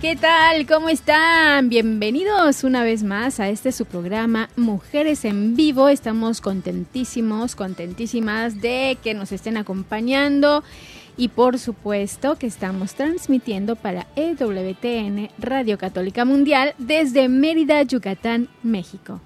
¿qué tal? ¿Cómo están? Bienvenidos una vez más a este su programa Mujeres en Vivo. Estamos contentísimos, contentísimas de que nos estén acompañando y por supuesto que estamos transmitiendo para EWTN Radio Católica Mundial desde Mérida, Yucatán, México.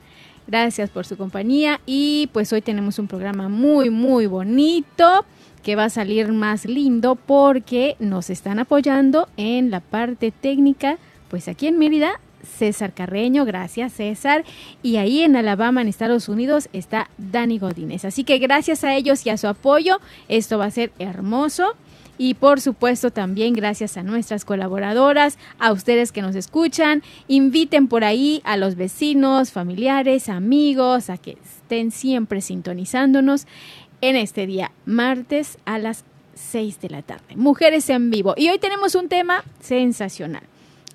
Gracias por su compañía y pues hoy tenemos un programa muy muy bonito que va a salir más lindo porque nos están apoyando en la parte técnica, pues aquí en Mérida, César Carreño, gracias César, y ahí en Alabama, en Estados Unidos, está Dani Godínez. Así que gracias a ellos y a su apoyo, esto va a ser hermoso. Y por supuesto también gracias a nuestras colaboradoras, a ustedes que nos escuchan, inviten por ahí a los vecinos, familiares, amigos, a que estén siempre sintonizándonos en este día, martes a las 6 de la tarde. Mujeres en vivo. Y hoy tenemos un tema sensacional.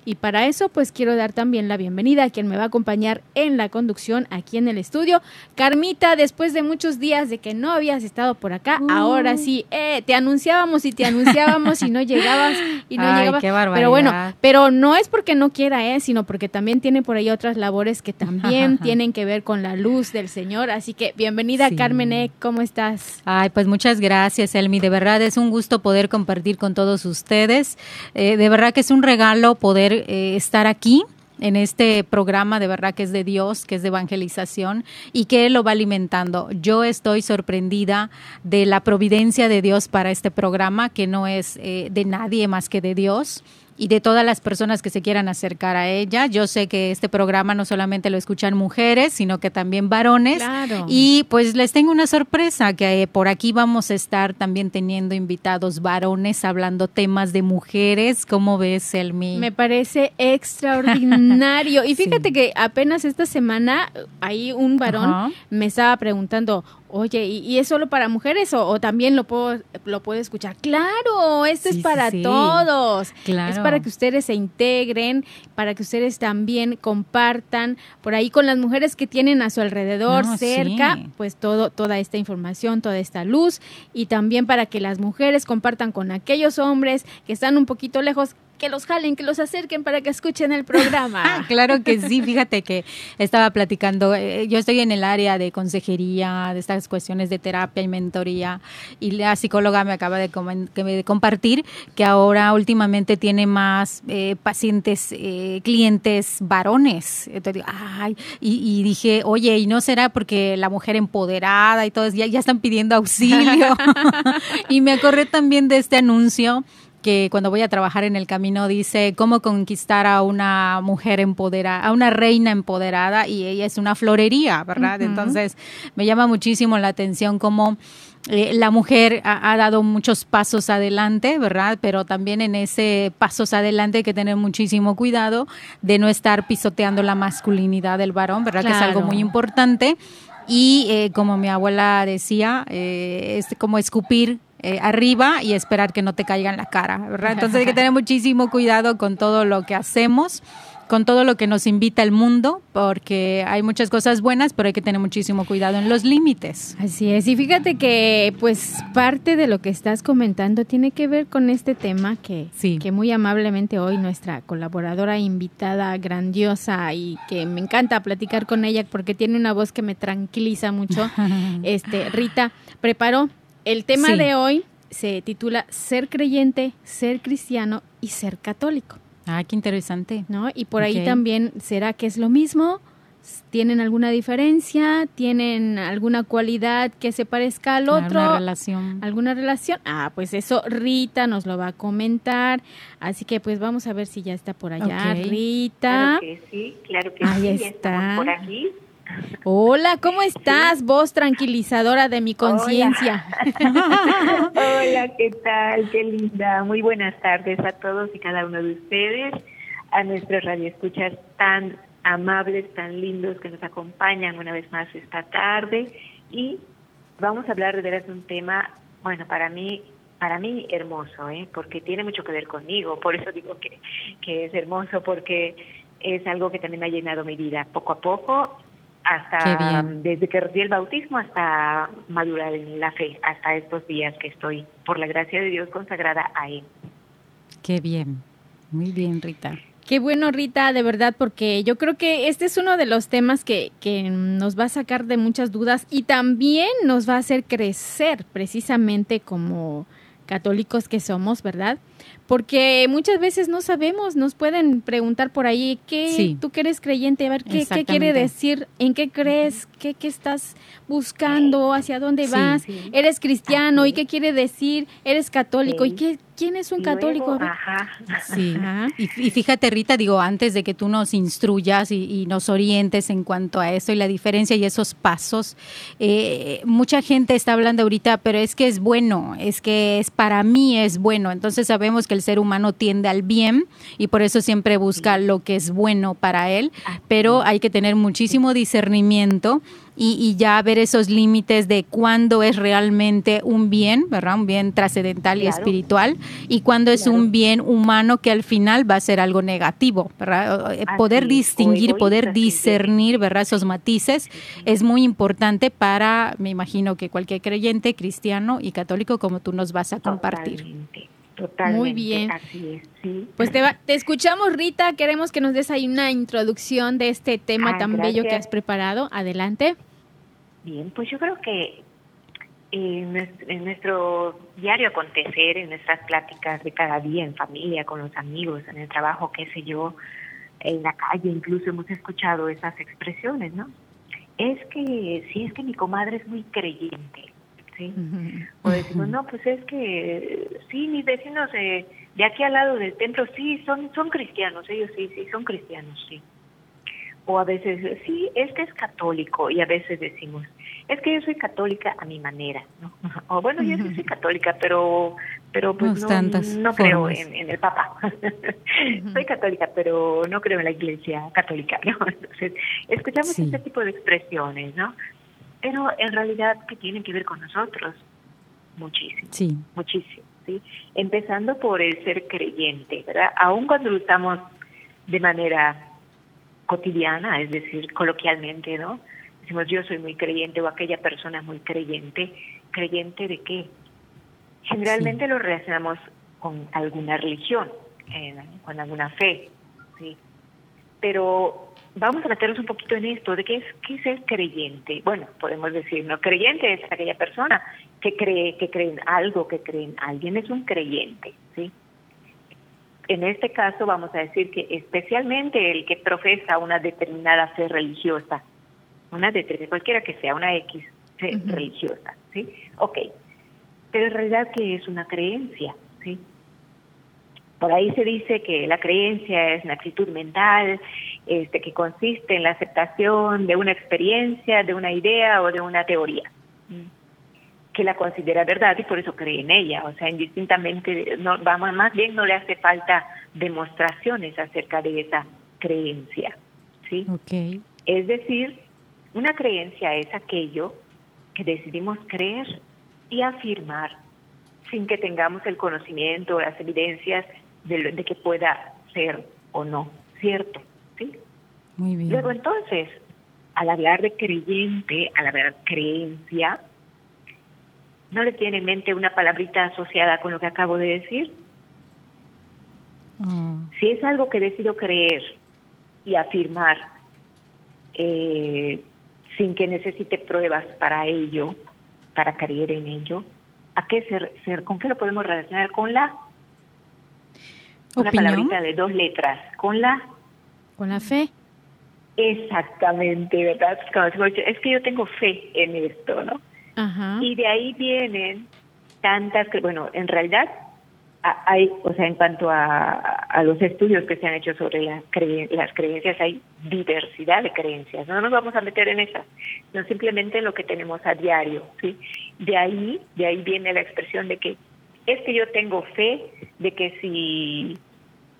Y para eso, pues quiero dar también la bienvenida a quien me va a acompañar en la conducción aquí en el estudio. Carmita, después de muchos días de que no habías estado por acá, Uh. ahora sí, eh, te anunciábamos y te anunciábamos y no llegabas y no Ay, llegabas. qué barbaridad. Pero bueno, pero no es porque no quiera, eh, sino porque también tiene por ahí otras labores que también tienen que ver con la luz del Señor. Así que bienvenida, Sí. Carmen, eh, ¿cómo estás? Ay, pues muchas gracias, Elmi. De verdad es un gusto poder compartir con todos ustedes. Eh, de verdad que es un regalo poder eh, estar aquí en este programa de verdad que es de Dios, que es de evangelización y que Él lo va alimentando. Yo estoy sorprendida de la providencia de Dios para este programa, que no es eh, de nadie más que de Dios y de todas las personas que se quieran acercar a ella. Yo sé que este programa no solamente lo escuchan mujeres, sino que también varones. Claro. Y pues les tengo una sorpresa, que eh, por aquí vamos a estar también teniendo invitados varones hablando temas de mujeres. ¿Cómo ves, Elmi? Me parece extraordinario. Y Sí. fíjate que apenas esta semana ahí un varón me estaba preguntando, oye, ¿y, y es solo para mujeres o, o también lo puedo, lo puedo escuchar? Claro, esto Sí, es para sí, todos. Claro. Es para que ustedes se integren, para que ustedes también compartan por ahí con las mujeres que tienen a su alrededor No, cerca, sí. pues todo, toda esta información, toda esta luz y también para que las mujeres compartan con aquellos hombres que están un poquito lejos, que los jalen, que los acerquen para que escuchen el programa. claro que sí, fíjate que estaba platicando, eh, yo estoy en el área de consejería, de estas cuestiones de terapia y mentoría, y la psicóloga me acaba de, que me- de compartir que ahora últimamente tiene más eh, pacientes, eh, clientes varones. Entonces, ay, y, y dije, oye, ¿y no será porque la mujer empoderada y todo, ya, ya están pidiendo auxilio? y me acordé también de este anuncio que cuando voy a trabajar en el camino dice cómo conquistar a una mujer empoderada, a una reina empoderada y ella es una florería, ¿verdad? Entonces me llama muchísimo la atención cómo eh, la mujer ha, ha dado muchos pasos adelante, ¿verdad? Pero también en ese pasos adelante hay que tener muchísimo cuidado de no estar pisoteando la masculinidad del varón, ¿verdad? Que es algo Claro. muy importante. Y eh, como mi abuela decía, eh, es como escupir eh, arriba y esperar que no te caiga en la cara, ¿verdad? Entonces hay que tener muchísimo cuidado con todo lo que hacemos, con todo lo que nos invita el mundo, porque hay muchas cosas buenas, pero hay que tener muchísimo cuidado en los límites. Así es, y fíjate que pues parte de lo que estás comentando tiene que ver con este tema que, Sí. que muy amablemente hoy nuestra colaboradora invitada grandiosa y que me encanta platicar con ella porque tiene una voz que me tranquiliza mucho, este Rita preparó. El tema Sí. de hoy se titula Ser creyente, ser cristiano y ser católico. Ah, qué interesante. ¿No? Y por ahí también, ¿será que es lo mismo? ¿Tienen alguna diferencia? ¿Tienen alguna cualidad que se parezca al otro? ¿Alguna relación? ¿Alguna relación? Ah, pues eso Rita nos lo va a comentar. Así que pues vamos a ver si ya está por allá. Rita. Claro que sí, claro que ahí está. por aquí. Hola, ¿cómo estás? Voz tranquilizadora de mi conciencia. Hola. ¿qué tal? Qué linda. Muy buenas tardes a todos y cada uno de ustedes, a nuestros radioescuchas tan amables, tan lindos que nos acompañan una vez más esta tarde y vamos a hablar de veras de un tema, bueno, para mí para mí hermoso, ¿eh? porque tiene mucho que ver conmigo, por eso digo que, que es hermoso, porque es algo que también ha llenado mi vida poco a poco hasta desde que recibí el bautismo hasta madurar en la fe, hasta estos días que estoy, por la gracia de Dios, consagrada a Él. Qué bien, muy bien, Rita. Qué bueno, Rita, de verdad, porque yo creo que este es uno de los temas que, que nos va a sacar de muchas dudas y también nos va a hacer crecer precisamente como católicos que somos, ¿verdad? Porque muchas veces no sabemos, nos pueden preguntar por ahí, ¿qué, tú que eres creyente, a ver, ¿qué, qué quiere decir? ¿En qué crees? ¿Qué, qué estás buscando? ¿Hacia dónde vas? ¿Eres cristiano? ¿Y qué quiere decir? ¿Eres católico? ¿Y qué, quién es un católico? ajá. Sí. Y, fíjate, Rita, digo, antes de que tú nos instruyas y, nos orientes en cuanto a eso y la diferencia y esos pasos, eh, mucha gente está hablando ahorita, pero es que es bueno, es que es para mí es bueno. Entonces sabemos que el ser humano tiende al bien y por eso siempre busca lo que es bueno para él, pero hay que tener muchísimo discernimiento y, ya ver esos límites de cuándo es realmente un bien, ¿verdad? Un bien trascendental y espiritual y cuándo es un bien humano que al final va a ser algo negativo, ¿verdad? Eh, poder distinguir, poder discernir, ¿verdad? Esos matices es muy importante para, me imagino que cualquier creyente, cristiano y católico como tú nos vas a compartir. Totalmente. Muy bien. Así es, sí. Pues te, te, escuchamos, Rita. Queremos que nos des ahí una introducción de este tema ah, tan bello que has preparado. Adelante. Bien, pues yo creo que en nuestro diario acontecer, en nuestras pláticas de cada día, en familia, con los amigos, en el trabajo, qué sé yo, en la calle incluso hemos escuchado esas expresiones, ¿no? Es que, sí, es que mi comadre es muy creyente ¿sí? O decimos, no, pues es que sí, mis vecinos de, de aquí al lado del templo sí, son, son cristianos, ellos sí, sí, son cristianos, sí. O a veces, sí, es que es católico, y a veces decimos, es que yo soy católica a mi manera, ¿no? O bueno, yo sí soy católica, pero pero pues no, no, creo en, el Papa. soy católica, pero no creo en la Iglesia católica, ¿no? Entonces, escuchamos este tipo de expresiones, ¿no? Pero en realidad que tienen que ver con nosotros muchísimo, sí. muchísimo, ¿sí? Empezando por el ser creyente, ¿verdad? Aun cuando lo usamos de manera cotidiana, es decir, coloquialmente, ¿no? Decimos yo soy muy creyente o aquella persona muy creyente, ¿creyente de qué? Generalmente lo relacionamos con alguna religión, con alguna fe, ¿sí? Pero vamos a meternos un poquito en esto de qué es, qué es el creyente. Bueno, podemos decir, no, creyente es aquella persona que cree, que cree en algo, que cree en alguien, es un creyente, ¿sí? En este caso vamos a decir que especialmente el que profesa una determinada fe religiosa, una determinada, cualquiera que sea, una X fe religiosa, ¿sí? Ok, pero en realidad ¿qué es una creencia? ¿sí? Por ahí se dice que la creencia es una actitud mental este, que consiste en la aceptación de una experiencia, de una idea o de una teoría, que la considera verdad y por eso cree en ella. O sea, indistintamente, no, vamos, más bien no le hace falta demostraciones acerca de esa creencia. ¿sí? Okay. Es decir, una creencia es aquello que decidimos creer y afirmar sin que tengamos el conocimiento o las evidencias de, que pueda ser o no cierto. ¿Sí? Muy bien. Luego entonces, al hablar de creyente, al hablar creencia, ¿no le tiene en mente una palabrita asociada con lo que acabo de decir? Ah. Si es algo que decido creer y afirmar eh, sin que necesite pruebas para ello, para creer en ello, ¿A qué ser, ser, ¿Con qué lo podemos relacionar? Con la una palabrita de dos letras, con la con la fe. Exactamente, ¿verdad? Es que yo tengo fe en esto, ¿no? Ajá. Y de ahí vienen tantas, bueno, en realidad hay, o sea, en cuanto a, a los estudios que se han hecho sobre las, las creencias, hay diversidad de creencias. No nos vamos a meter en esas, no simplemente en lo que tenemos a diario, ¿sí? De ahí, de ahí viene la expresión de que es que yo tengo fe de que si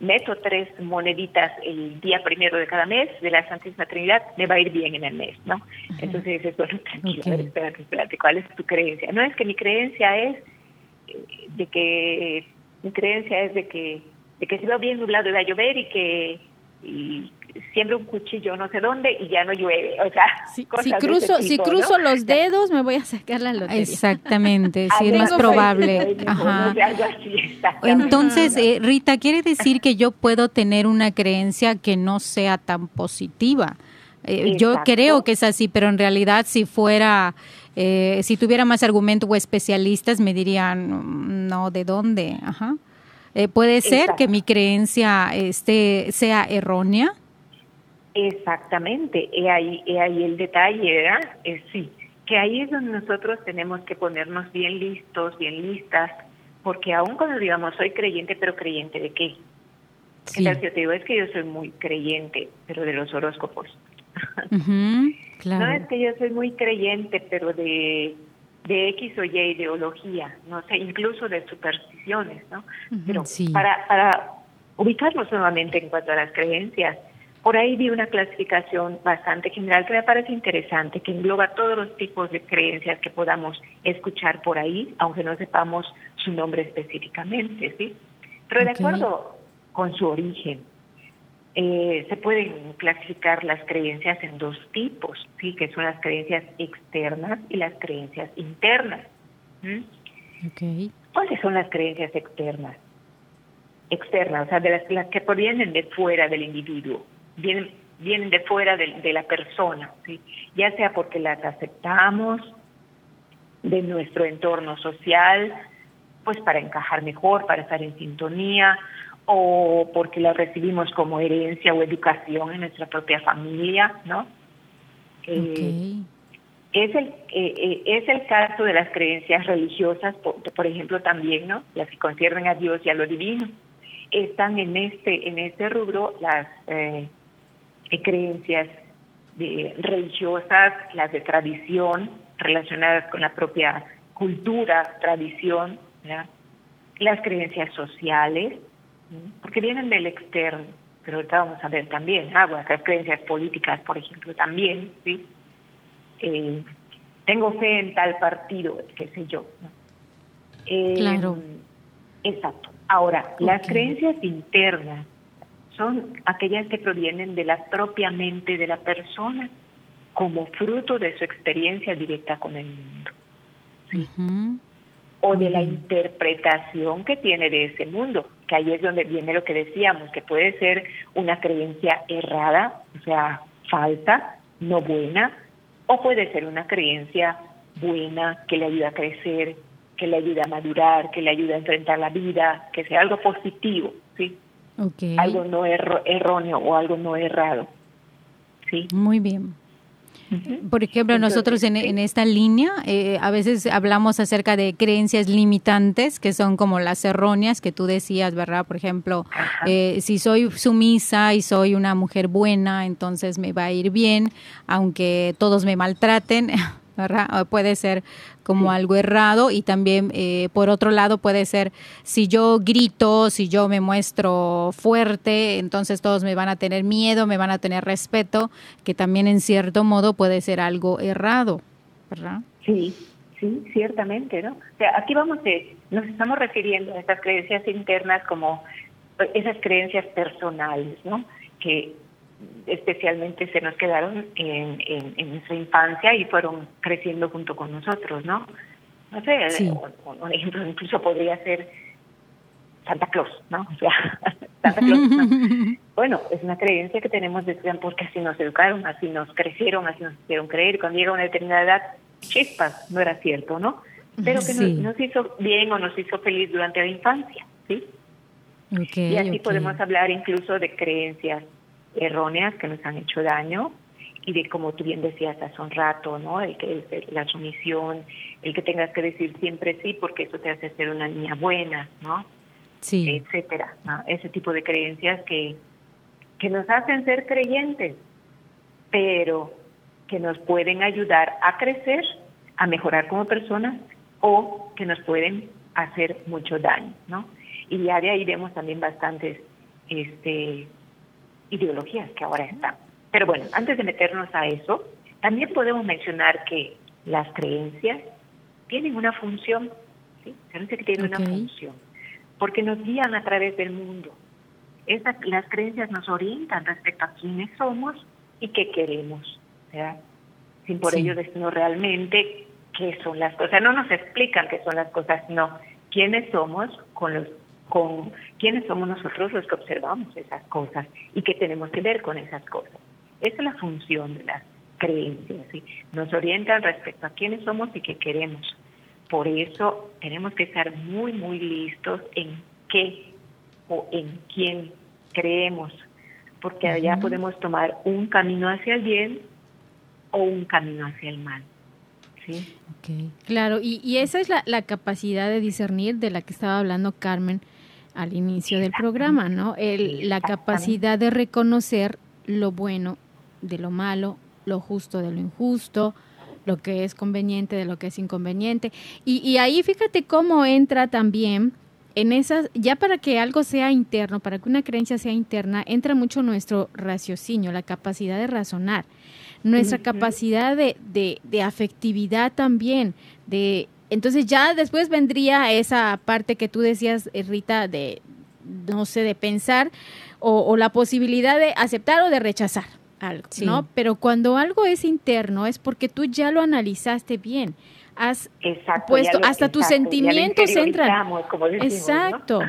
meto tres moneditas el día primero de cada mes de la Santísima Trinidad, me va a ir bien en el mes, ¿no? Entonces dices, bueno, tranquilo, espérate, espérate, ¿cuál es tu creencia? No es que mi creencia es eh, de que, mi creencia es de que, de que si va bien nublado va a llover y que y siembro un cuchillo no sé dónde y ya no llueve. O sea, si, cruzo, si cruzo los dedos me voy a sacar la lotería. Exactamente, sí, es más probable. Ajá. Entonces, eh, Rita, quiere decir que yo puedo tener una creencia que no sea tan positiva. Eh, yo creo que es así, pero en realidad si fuera, eh, si tuviera más argumentos o especialistas me dirían, mm, no, ¿de dónde? Ajá. puede ser que mi creencia este, sea errónea. Exactamente, y ahí, ahí el detalle, ¿verdad? Es, sí, que ahí es donde nosotros tenemos que ponernos bien listos, bien listas, porque aún cuando digamos soy creyente, pero creyente de qué? Sí. yo te digo, es que yo soy muy creyente, pero de los horóscopos. No es que yo soy muy creyente, pero de, de X o Y ideología, no sé, incluso de supersticiones, ¿no? Pero para, para ubicarnos nuevamente en cuanto a las creencias, por ahí vi una clasificación bastante general que me parece interesante, que engloba todos los tipos de creencias que podamos escuchar por ahí, aunque no sepamos su nombre específicamente, ¿sí? Pero de acuerdo con su origen, eh, se pueden clasificar las creencias en dos tipos, ¿sí? Que son las creencias externas y las creencias internas. ¿Cuáles son las creencias externas? Externas, o sea, de las, las que provienen de fuera del individuo vienen, vienen de fuera de, la persona, ¿sí? ya sea porque las aceptamos de nuestro entorno social, pues para encajar mejor, para estar en sintonía, o porque las recibimos como herencia o educación en nuestra propia familia, ¿no? Eh, es el, eh, eh, es el caso de las creencias religiosas, por, ejemplo, también, ¿no? Las que conciernen a Dios y a lo divino. Están en este, en este rubro las creencias de, religiosas, las de tradición, relacionadas con la propia cultura, tradición, las creencias sociales, porque vienen del externo, pero ahorita vamos a ver también, ah, las creencias políticas, por ejemplo, también, ¿sí? Eh, tengo fe en tal partido, qué sé yo. Eh, claro. Exacto. Ahora, las creencias internas son aquellas que provienen de la propia mente de la persona como fruto de su experiencia directa con el mundo. O de la interpretación que tiene de ese mundo, que ahí es donde viene lo que decíamos, que puede ser una creencia errada, o sea, falsa, no buena, o puede ser una creencia buena que le ayuda a crecer, que le ayuda a madurar, que le ayuda a enfrentar la vida, que sea algo positivo, ¿sí? Algo no erróneo o algo no errado. ¿sí? Muy bien. Por ejemplo, nosotros en, esta línea eh, a veces hablamos acerca de creencias limitantes que son como las erróneas que tú decías, ¿verdad? Por ejemplo, eh, si soy sumisa y soy una mujer buena, entonces me va a ir bien, aunque todos me maltraten. Puede ser como algo errado y también eh, por otro lado puede ser si yo grito, si yo me muestro fuerte, entonces todos me van a tener miedo, me van a tener respeto, que también en cierto modo puede ser algo errado, ¿verdad? Sí, sí, ciertamente, ¿no? O sea, aquí vamos, de, nos estamos refiriendo a estas creencias internas como esas creencias personales, ¿no? Que especialmente se nos quedaron en, en, nuestra infancia y fueron creciendo junto con nosotros, ¿no? No sé, un, ejemplo incluso podría ser Santa Claus, ¿no? O sea, Santa Claus. Bueno, es una creencia que tenemos de porque así nos educaron, así nos crecieron, así nos hicieron creer. Cuando llega una determinada edad, chispas, no era cierto, ¿no? pero que nos, hizo bien o nos hizo feliz durante la infancia, ¿sí? y así podemos hablar incluso de creencias erróneas que nos han hecho daño y de como tú bien decías hace un rato, ¿no? El que la sumisión, el que tengas que decir siempre sí porque eso te hace ser una niña buena, ¿no? Sí. Etcétera, Ese tipo de creencias que que nos hacen ser creyentes, pero que nos pueden ayudar a crecer, a mejorar como personas o que nos pueden hacer mucho daño, ¿no? Y ya de ahí vemos también bastantes este, ideologías que ahora están. Pero bueno, antes de meternos a eso, también podemos mencionar que las creencias tienen una función, ¿sí? que tienen una función, porque nos guían a través del mundo. Esas, las creencias nos orientan respecto a quiénes somos y qué queremos, ¿verdad? Sin por ello decirnos realmente qué son las cosas. No nos explican qué son las cosas, no. ¿Quiénes somos con los con quiénes somos nosotros los que observamos esas cosas y qué tenemos que ver con esas cosas. Esa es la función de las creencias, ¿sí? nos orientan respecto a quiénes somos y qué queremos. Por eso tenemos que estar muy, muy listos en qué o en quién creemos, porque allá podemos tomar un camino hacia el bien o un camino hacia el mal. ¿sí? Claro, y, y esa es la, la, capacidad de discernir de la que estaba hablando Carmen al inicio del programa, ¿no? El, la capacidad de reconocer lo bueno de lo malo, lo justo de lo injusto, lo que es conveniente de lo que es inconveniente. Y, y ahí fíjate cómo entra también en esas, ya para que algo sea interno, para que una creencia sea interna, entra mucho nuestro raciocinio, la capacidad de razonar, nuestra capacidad de, de, de afectividad también, de entonces ya después vendría esa parte que tú decías, eh, Rita, de, no sé, de pensar o, la posibilidad de aceptar o de rechazar algo, ¿no? Pero cuando algo es interno es porque tú ya lo analizaste bien. Has puesto, hasta tus sentimientos entran. exacto.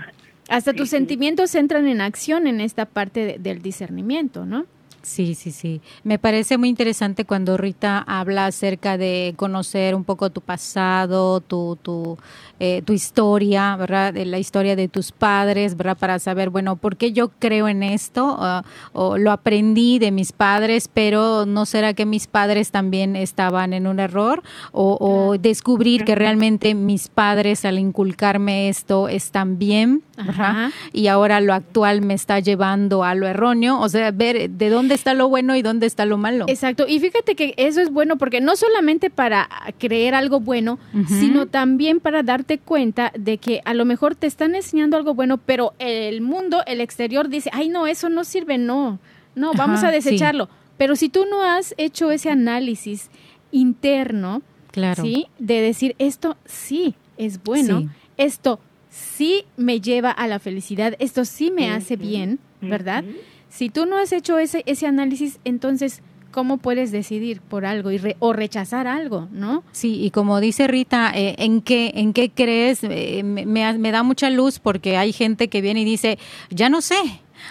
Hasta tus sentimientos entran en acción en esta parte del discernimiento, ¿no? Sí, sí, sí. Me parece muy interesante cuando Rita habla acerca de conocer un poco tu pasado, tu, tu, eh, tu historia, ¿verdad? De la historia de tus padres, ¿verdad? Para saber, bueno, ¿por qué yo creo en esto? Ah, o lo aprendí de mis padres, pero ¿no será que mis padres también estaban en un error? O, descubrir que realmente mis padres al inculcarme esto están bien, ¿verdad? Y ahora lo actual me está llevando a lo erróneo. O sea, ver de dónde está lo bueno y dónde está lo malo. Exacto, y fíjate que eso es bueno porque no solamente para creer algo bueno, sino también para darte cuenta de que a lo mejor te están enseñando algo bueno, pero el mundo, el exterior dice, ay no, eso no sirve, no, no, vamos a desecharlo. Pero si tú no has hecho ese análisis interno, claro. ¿sí? De decir, esto sí es bueno, esto sí me lleva a la felicidad, esto sí me hace bien, ¿verdad? Si tú no has hecho ese, ese análisis, entonces, ¿cómo puedes decidir por algo y o rechazar algo, no? Sí, y como dice Rita, eh, ¿en, qué, ¿en qué crees? Eh, me, me, da mucha luz porque hay gente que viene y dice, ya no sé,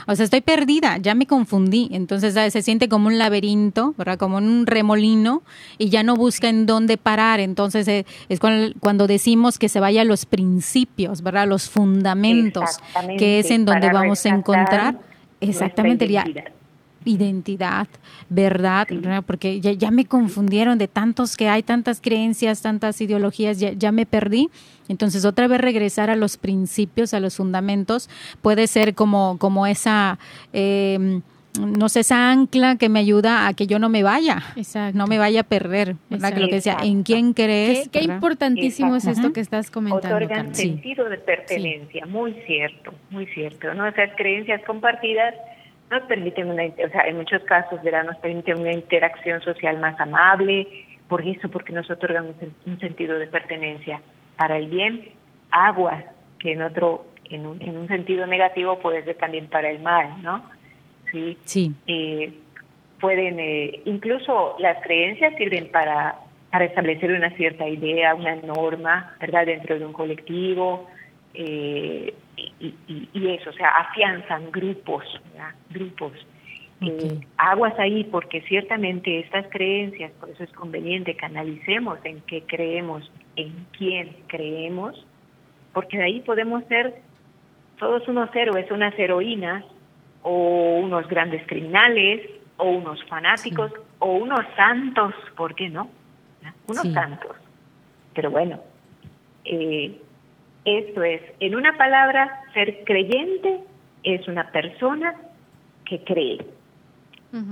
o sea, estoy perdida, ya me confundí. Entonces se siente como un laberinto, ¿verdad? Como un remolino y ya no busca en dónde parar. Entonces eh, es cuando, decimos que se vaya a los principios, ¿verdad? Los fundamentos, que es en donde vamos a encontrar Exactamente, identidad. identidad, verdad, porque ya, ya, me confundieron de tantos que hay, tantas creencias, tantas ideologías, ya, ya, me perdí. Entonces, otra vez regresar a los principios, a los fundamentos, puede ser como, como esa... Eh, no sé, esa ancla que me ayuda a que yo no me vaya, no me vaya a perder, ¿verdad? Que lo que decía, ¿en quién crees? Qué, importantísimo es esto que estás comentando. Otorgan sentido de pertenencia, muy cierto, muy cierto, ¿no? Esas creencias compartidas nos permiten una, o sea, en muchos casos, ¿verdad? Nos permiten una interacción social más amable, por eso, porque nos otorgan un, sentido de pertenencia para el bien, agua, que en otro, en un, en un sentido negativo puede ser también para el mal, ¿no? ¿Sí? sí. Eh, pueden, eh, incluso las creencias sirven para, para establecer una cierta idea, una norma, ¿verdad?, dentro de un colectivo, eh, y, y, eso, o sea, afianzan grupos, grupos. Eh, aguas ahí porque ciertamente estas creencias, por eso es conveniente que analicemos en qué creemos, en quién creemos, porque de ahí podemos ser todos unos héroes, unas heroínas, o unos grandes criminales, o unos fanáticos, o unos santos, ¿por qué no? Unos santos. Pero bueno, eh, esto es, en una palabra, ser creyente es una persona que cree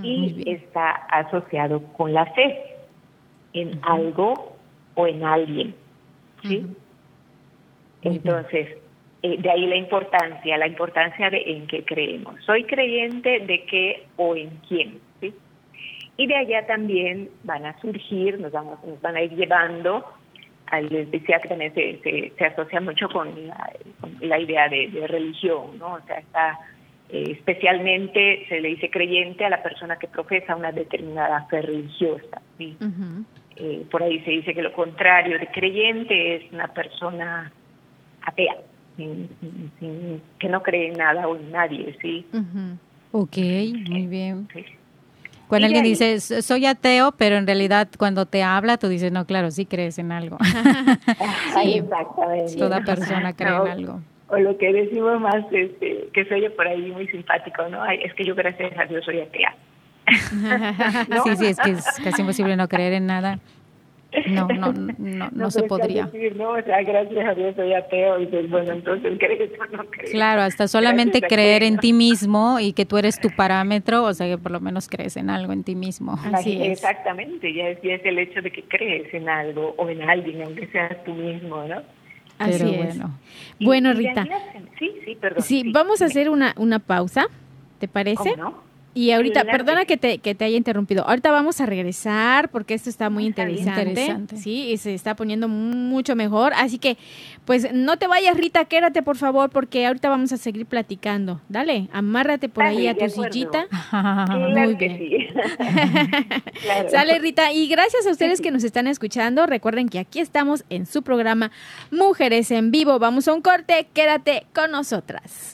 y está asociado con la fe en algo o en alguien. ¿sí? Entonces, eh, de ahí la importancia, la importancia de en qué creemos. Soy creyente de qué o en quién. ¿sí? Y de allá también van a surgir, nos, vamos, nos van a ir llevando al decía que también se, se, asocia mucho con la, idea de, religión, ¿no? O sea, está eh, especialmente se le dice creyente a la persona que profesa una determinada fe religiosa. ¿sí? Eh, por ahí se dice que lo contrario de creyente es una persona atea, que no cree en nada o en nadie, ¿sí? Ok, muy bien. Cuando alguien dice, soy ateo, pero en realidad cuando te habla, tú dices, no, claro, sí crees en algo. sí, exactamente. Toda persona cree en algo. O lo que decimos más, este, que soy por ahí muy simpático, ¿no? es que yo gracias a Dios soy atea. Sí, sí, es que es casi imposible no creer en nada. No, no, no, no, se podría. ¿no? O sea, gracias a Dios soy ateo y pues bueno, entonces crees o no crees. Claro, hasta solamente creer en ti mismo y que tú eres tu parámetro, o sea, que por lo menos crees en algo en ti mismo. Así es. Exactamente, ya es, ya es el hecho de que crees en algo o en alguien, aunque seas tú mismo, ¿no? Así es. Bueno, bueno Rita. Sí, sí, perdón. Sí, vamos a hacer una, una pausa, ¿te parece? ¿Cómo no? Y ahorita, perdona que te, que te haya interrumpido. Ahorita vamos a regresar porque esto está muy interesante, Sí, y se está poniendo mucho mejor. Así que, pues no te vayas, Rita, quédate por favor, porque ahorita vamos a seguir platicando. Dale, amárrate por ahí a tu sillita. muy bien. Sale, Rita. Y gracias a ustedes que nos están escuchando. Recuerden que aquí estamos en su programa Mujeres en Vivo. Vamos a un corte. Quédate con nosotras.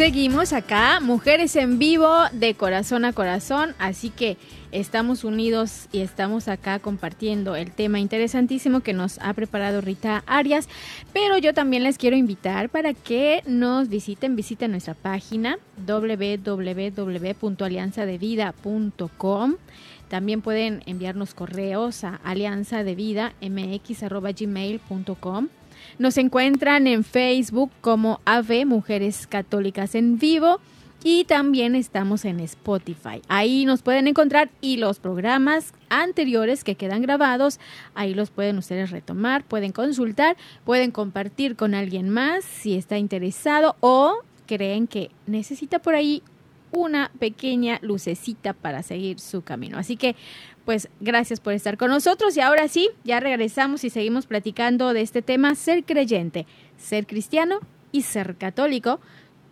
Seguimos acá, Mujeres en Vivo de Corazón a Corazón, así que estamos unidos y estamos acá compartiendo el tema interesantísimo que nos ha preparado Rita Arias, pero yo también les quiero invitar para que nos visiten, visiten nuestra página www.alianzadevida.com. También pueden enviarnos correos a alianzadevida.mx@gmail.com. Nos encuentran en Facebook como AVE Mujeres Católicas en Vivo y también estamos en Spotify. Ahí nos pueden encontrar y los programas anteriores que quedan grabados, ahí los pueden ustedes retomar, pueden consultar, pueden compartir con alguien más si está interesado o creen que necesita por ahí una pequeña lucecita para seguir su camino. Así que, pues, gracias por estar con nosotros y ahora sí, ya regresamos y seguimos platicando de este tema, ser creyente, ser cristiano y ser católico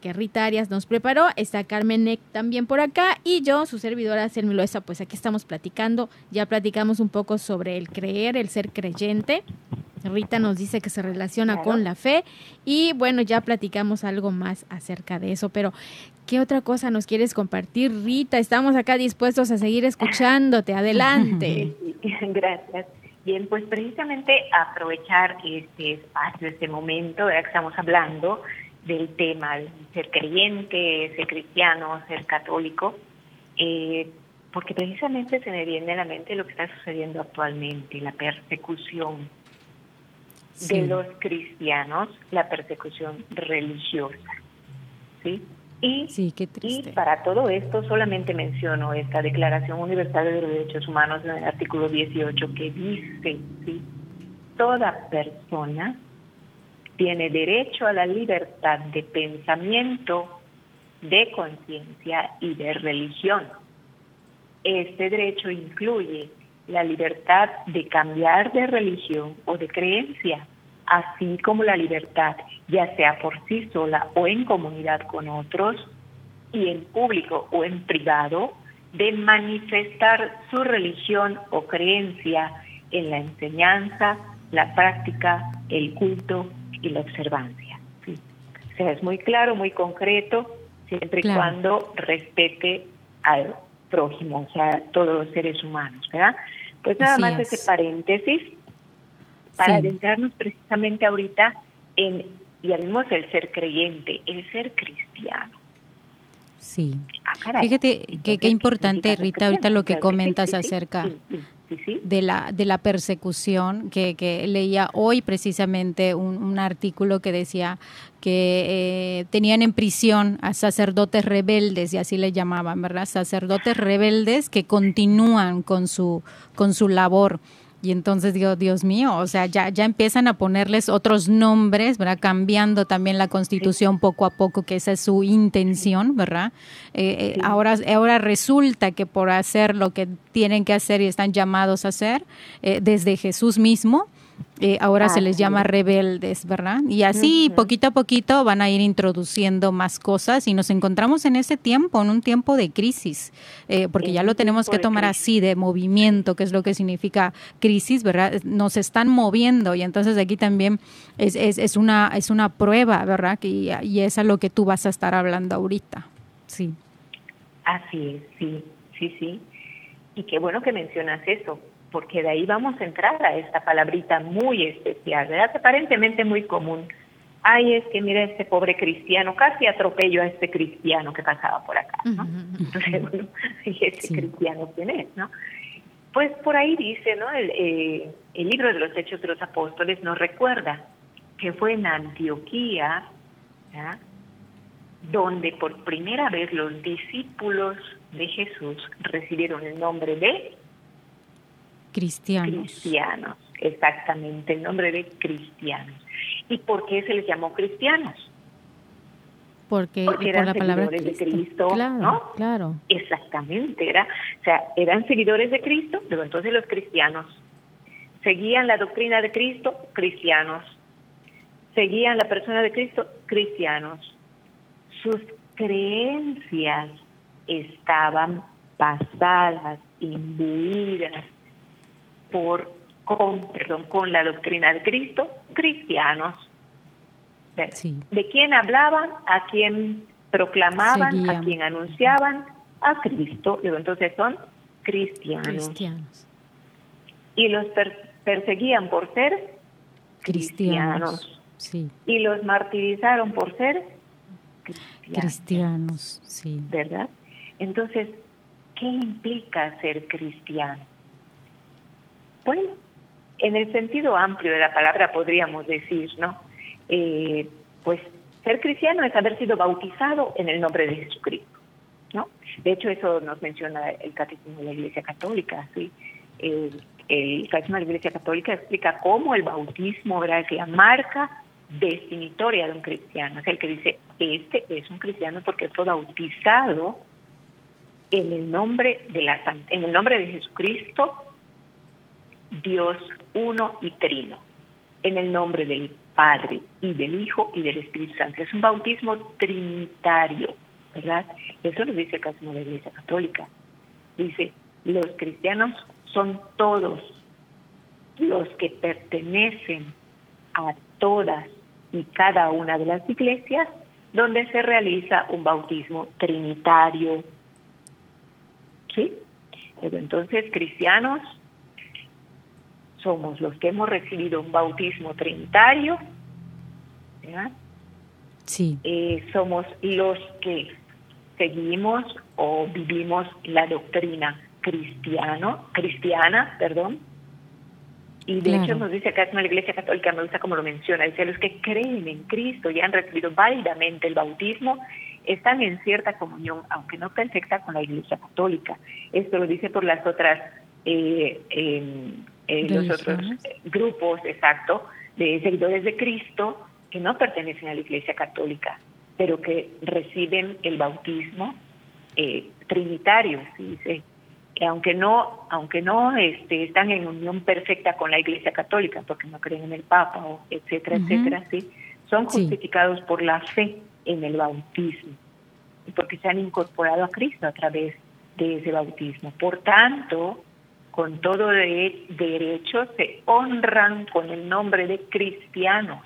que Rita Arias nos preparó. Está Carmen Neck también por acá y yo, su servidora Selmiloesa, pues aquí estamos platicando. Ya platicamos un poco sobre el creer, el ser creyente. Rita nos dice que se relaciona con la fe y bueno, ya platicamos algo más acerca de eso, pero ¿qué otra cosa nos quieres compartir, Rita? Estamos acá dispuestos a seguir escuchándote. Adelante. Gracias. Bien, pues precisamente aprovechar este espacio, este momento, de que estamos hablando del tema de ser creyente, ser cristiano, ser católico, eh, porque precisamente se me viene a la mente lo que está sucediendo actualmente, la persecución de los cristianos, la persecución religiosa. ¿sí? Y, sí, qué y para todo esto solamente menciono esta Declaración Universal de Derechos Humanos en el artículo 18 que dice, ¿sí? toda persona tiene derecho a la libertad de pensamiento, de conciencia y de religión. Este derecho incluye la libertad de cambiar de religión o de creencia, así como la libertad, ya sea por sí sola o en comunidad con otros, y en público o en privado, de manifestar su religión o creencia en la enseñanza, la práctica, el culto y la observancia. O sea, es muy claro, muy concreto, siempre y cuando respete al prójimo, o sea, todos los seres humanos, ¿verdad? Pues nada más ese paréntesis para adentrarnos precisamente ahorita en, y hablemos del ser creyente, el ser cristiano. Sí. Ah, Fíjate que qué importante, Rita, ahorita lo que comentas acerca de la, de la persecución, que, que leía hoy precisamente un, artículo que decía que eh, tenían en prisión a sacerdotes rebeldes, y así le llamaban, ¿verdad? Sacerdotes rebeldes que continúan con su, con su labor. Y entonces digo, Dios mío, o sea, ya, ya empiezan a ponerles otros nombres, ¿verdad? Cambiando también la constitución poco a poco, que esa es su intención, ¿verdad? Eh, eh, ahora, ahora resulta que por hacer lo que tienen que hacer y están llamados a hacer, eh, desde Jesús mismo, eh, ahora se les llama rebeldes, ¿verdad? Y así poquito a poquito van a ir introduciendo más cosas y nos encontramos en ese tiempo, en un tiempo de crisis, eh, porque ya lo tenemos que tomar así, de movimiento, que es lo que significa crisis, ¿verdad? Nos están moviendo y entonces aquí también es, es, es una, es una prueba, ¿verdad? Y, y es a lo que tú vas a estar hablando ahorita, sí. Así es, sí, sí, sí. Y qué bueno que mencionas eso, porque de ahí vamos a entrar a esta palabrita muy especial, ¿verdad? Aparentemente muy común. Ay, es que mira este pobre cristiano, casi atropello a este cristiano que pasaba por acá, ¿no? Entonces, bueno, ¿y ese cristiano quién es, no? Pues por ahí dice, ¿no? El, eh, el libro de los Hechos de los Apóstoles nos recuerda que fue en Antioquía, ¿ya? donde por primera vez los discípulos de Jesús recibieron el nombre de Cristianos. Cristianos, exactamente, el nombre de cristianos. ¿Y por qué se les llamó cristianos? Porque, eran la palabra de Cristo, claro, ¿no? Claro. Exactamente, era, o sea, eran seguidores de Cristo, pero entonces los cristianos seguían la doctrina de Cristo, cristianos. Seguían la persona de Cristo, cristianos. Sus creencias estaban pasadas, imbuidas por con, perdón, con la doctrina de Cristo, cristianos. ¿De quién hablaban? ¿A quién proclamaban? ¿A quién anunciaban? A Cristo. Entonces son cristianos. Y los perseguían por ser cristianos. Sí. Y los martirizaron por ser cristianos. Cristianos, sí. ¿Verdad? Entonces, ¿qué implica ser cristiano? Bueno, en el sentido amplio de la palabra podríamos decir, ¿no? Eh, pues ser cristiano es haber sido bautizado en el nombre de Jesucristo, ¿no? De hecho, eso nos menciona el Catecismo de la Iglesia Católica, ¿sí? El, Catecismo de la Iglesia Católica explica cómo el bautismo ¿verdad? es marca definitoria de un cristiano. Es el que dice, este es un cristiano porque fue bautizado en el nombre de la en el nombre de Jesucristo Dios uno y trino, en el nombre del Padre y del Hijo y del Espíritu Santo. Es un bautismo trinitario, ¿verdad? Eso lo dice casi la Iglesia Católica. Dice, los cristianos son todos los que pertenecen a todas y cada una de las iglesias donde se realiza un bautismo trinitario. ¿Sí? entonces, cristianos somos los que hemos recibido un bautismo trinitario, Sí. Eh, somos los que seguimos o vivimos la doctrina cristiano, cristiana, perdón, y de hecho nos dice acá en la Iglesia Católica, me gusta como lo menciona, dice los que creen en Cristo y han recibido válidamente el bautismo, están en cierta comunión, aunque no perfecta, con la Iglesia Católica. Esto lo dice por las otras, eh, eh, los otros grupos, exacto, de seguidores de Cristo que no pertenecen a la Iglesia Católica, pero que reciben el bautismo eh, trinitario, ¿sí? dice aunque no, aunque no este, están en unión perfecta con la Iglesia Católica, porque no creen en el Papa, o etcétera, etcétera, sí, son justificados por la fe en el bautismo, porque se han incorporado a Cristo a través de ese bautismo. Por tanto, con todo de derecho se honran con el nombre de cristianos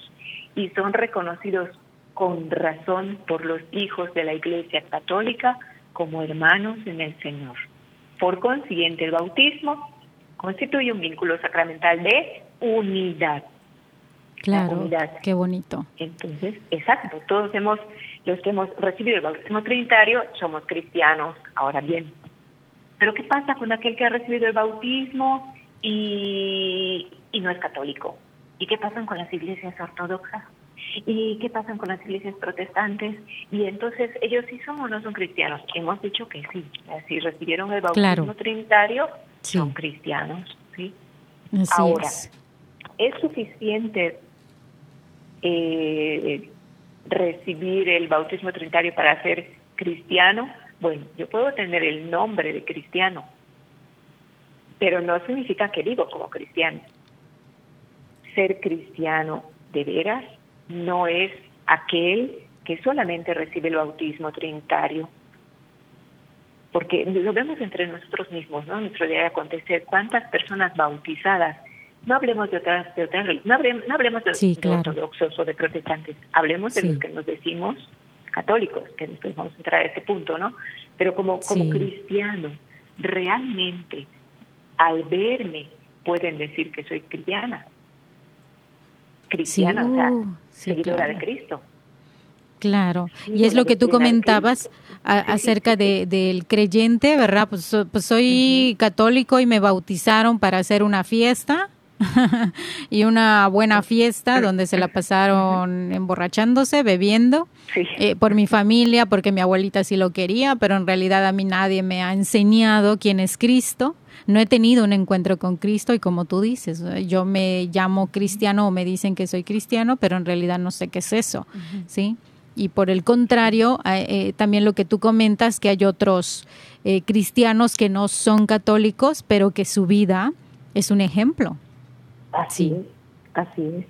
y son reconocidos con razón por los hijos de la Iglesia Católica como hermanos en el Señor. Por consiguiente, el bautismo constituye un vínculo sacramental de unidad. Claro, qué bonito. Entonces, exacto, todos hemos, los que hemos recibido el bautismo trinitario, somos cristianos. Ahora bien, pero ¿qué pasa con aquel que ha recibido el bautismo y, y no es católico? ¿Y qué pasa con las iglesias ortodoxas? ¿Y qué pasa con las iglesias protestantes? Y entonces, ¿ellos sí son o no son cristianos? Hemos dicho que sí. Si recibieron el bautismo trinitario, son cristianos. ¿sí? Ahora, es. suficiente eh, recibir el bautismo trinitario para ser cristiano? Bueno, yo puedo tener el nombre de cristiano, pero no significa que vivo como cristiano. Ser cristiano de veras no es aquel que solamente recibe el bautismo trinitario. Porque lo vemos entre nosotros mismos, ¿no? Nuestro día de acontecer, cuántas personas bautizadas, no hablemos de otras, de otras no, hablemos, de, ortodoxos o de protestantes, hablemos de los que nos decimos católicos, que después vamos a entrar a ese punto, ¿no? Pero como, como cristianos, realmente al verme pueden decir que soy cristiana, cristiana, o sea, uh, seguidora de Cristo. Claro, y es lo que tú comentabas acerca de, del creyente, ¿verdad? Pues, pues soy católico y me bautizaron para hacer una fiesta y una buena fiesta donde se la pasaron emborrachándose, bebiendo, eh, por mi familia, porque mi abuelita sí lo quería, pero en realidad a mí nadie me ha enseñado quién es Cristo no he tenido un encuentro con Cristo y como tú dices, yo me llamo cristiano o me dicen que soy cristiano, pero en realidad no sé qué es eso, ¿sí? Y por el contrario, eh, eh, también lo que tú comentas, que hay otros eh, cristianos que no son católicos, pero que su vida es un ejemplo. Así es, así es.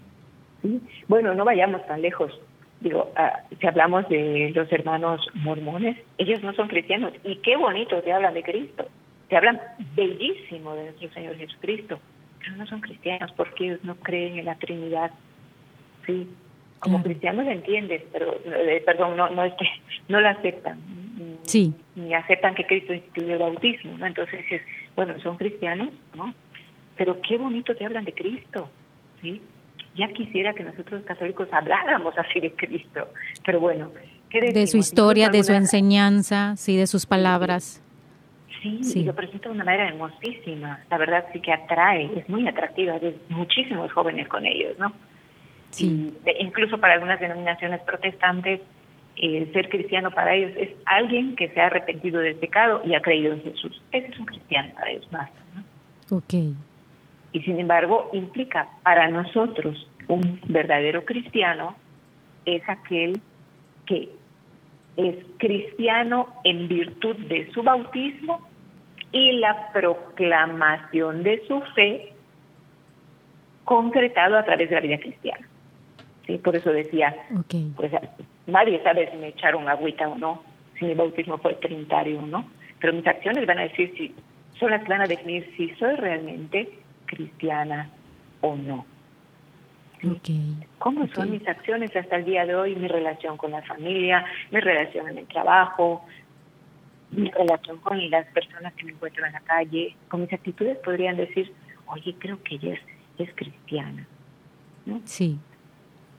¿sí? Bueno, no vayamos tan lejos. Digo, ah, si hablamos de los hermanos mormones, ellos no son cristianos. Y qué bonito se habla de Cristo se hablan bellísimo de nuestro Señor Jesucristo, pero no son cristianos porque ellos no creen en la Trinidad. Sí, como cristianos lo entienden, pero eh, perdón, no no este, no la aceptan. Sí. Ni aceptan que Cristo instituyó el bautismo, ¿no? Entonces es, bueno, son cristianos, ¿no? Pero qué bonito te hablan de Cristo, ¿sí? Ya quisiera que nosotros católicos habláramos así de Cristo, pero bueno, De su historia, de su enseñanza, sí, de sus palabras. Sí, y lo presenta de una manera hermosísima. La verdad sí que atrae, es muy atractiva. Hay muchísimos jóvenes con ellos, ¿no? Sí. incluso para algunas denominaciones protestantes, el ser cristiano para ellos es alguien que se ha arrepentido del pecado y ha creído en Jesús. Ese es un cristiano para ellos, basta, ¿no? Ok. Y sin embargo, implica para nosotros un verdadero cristiano es aquel que es cristiano en virtud de su bautismo y la proclamación de su fe concretado a través de la vida cristiana. Sí, por eso decía, pues nadie sabe si me echaron agüita o no, si mi bautismo fue trinitario o no, pero mis acciones van a decir si son las que van a definir si soy realmente cristiana o no. ¿Cómo son mis acciones hasta el día de hoy? Mi relación con la familia, mi relación en el trabajo, mi relación con las personas que me encuentro en la calle, con mis actitudes podrían decir, oye, creo que ella es, cristiana. ¿no? Sí.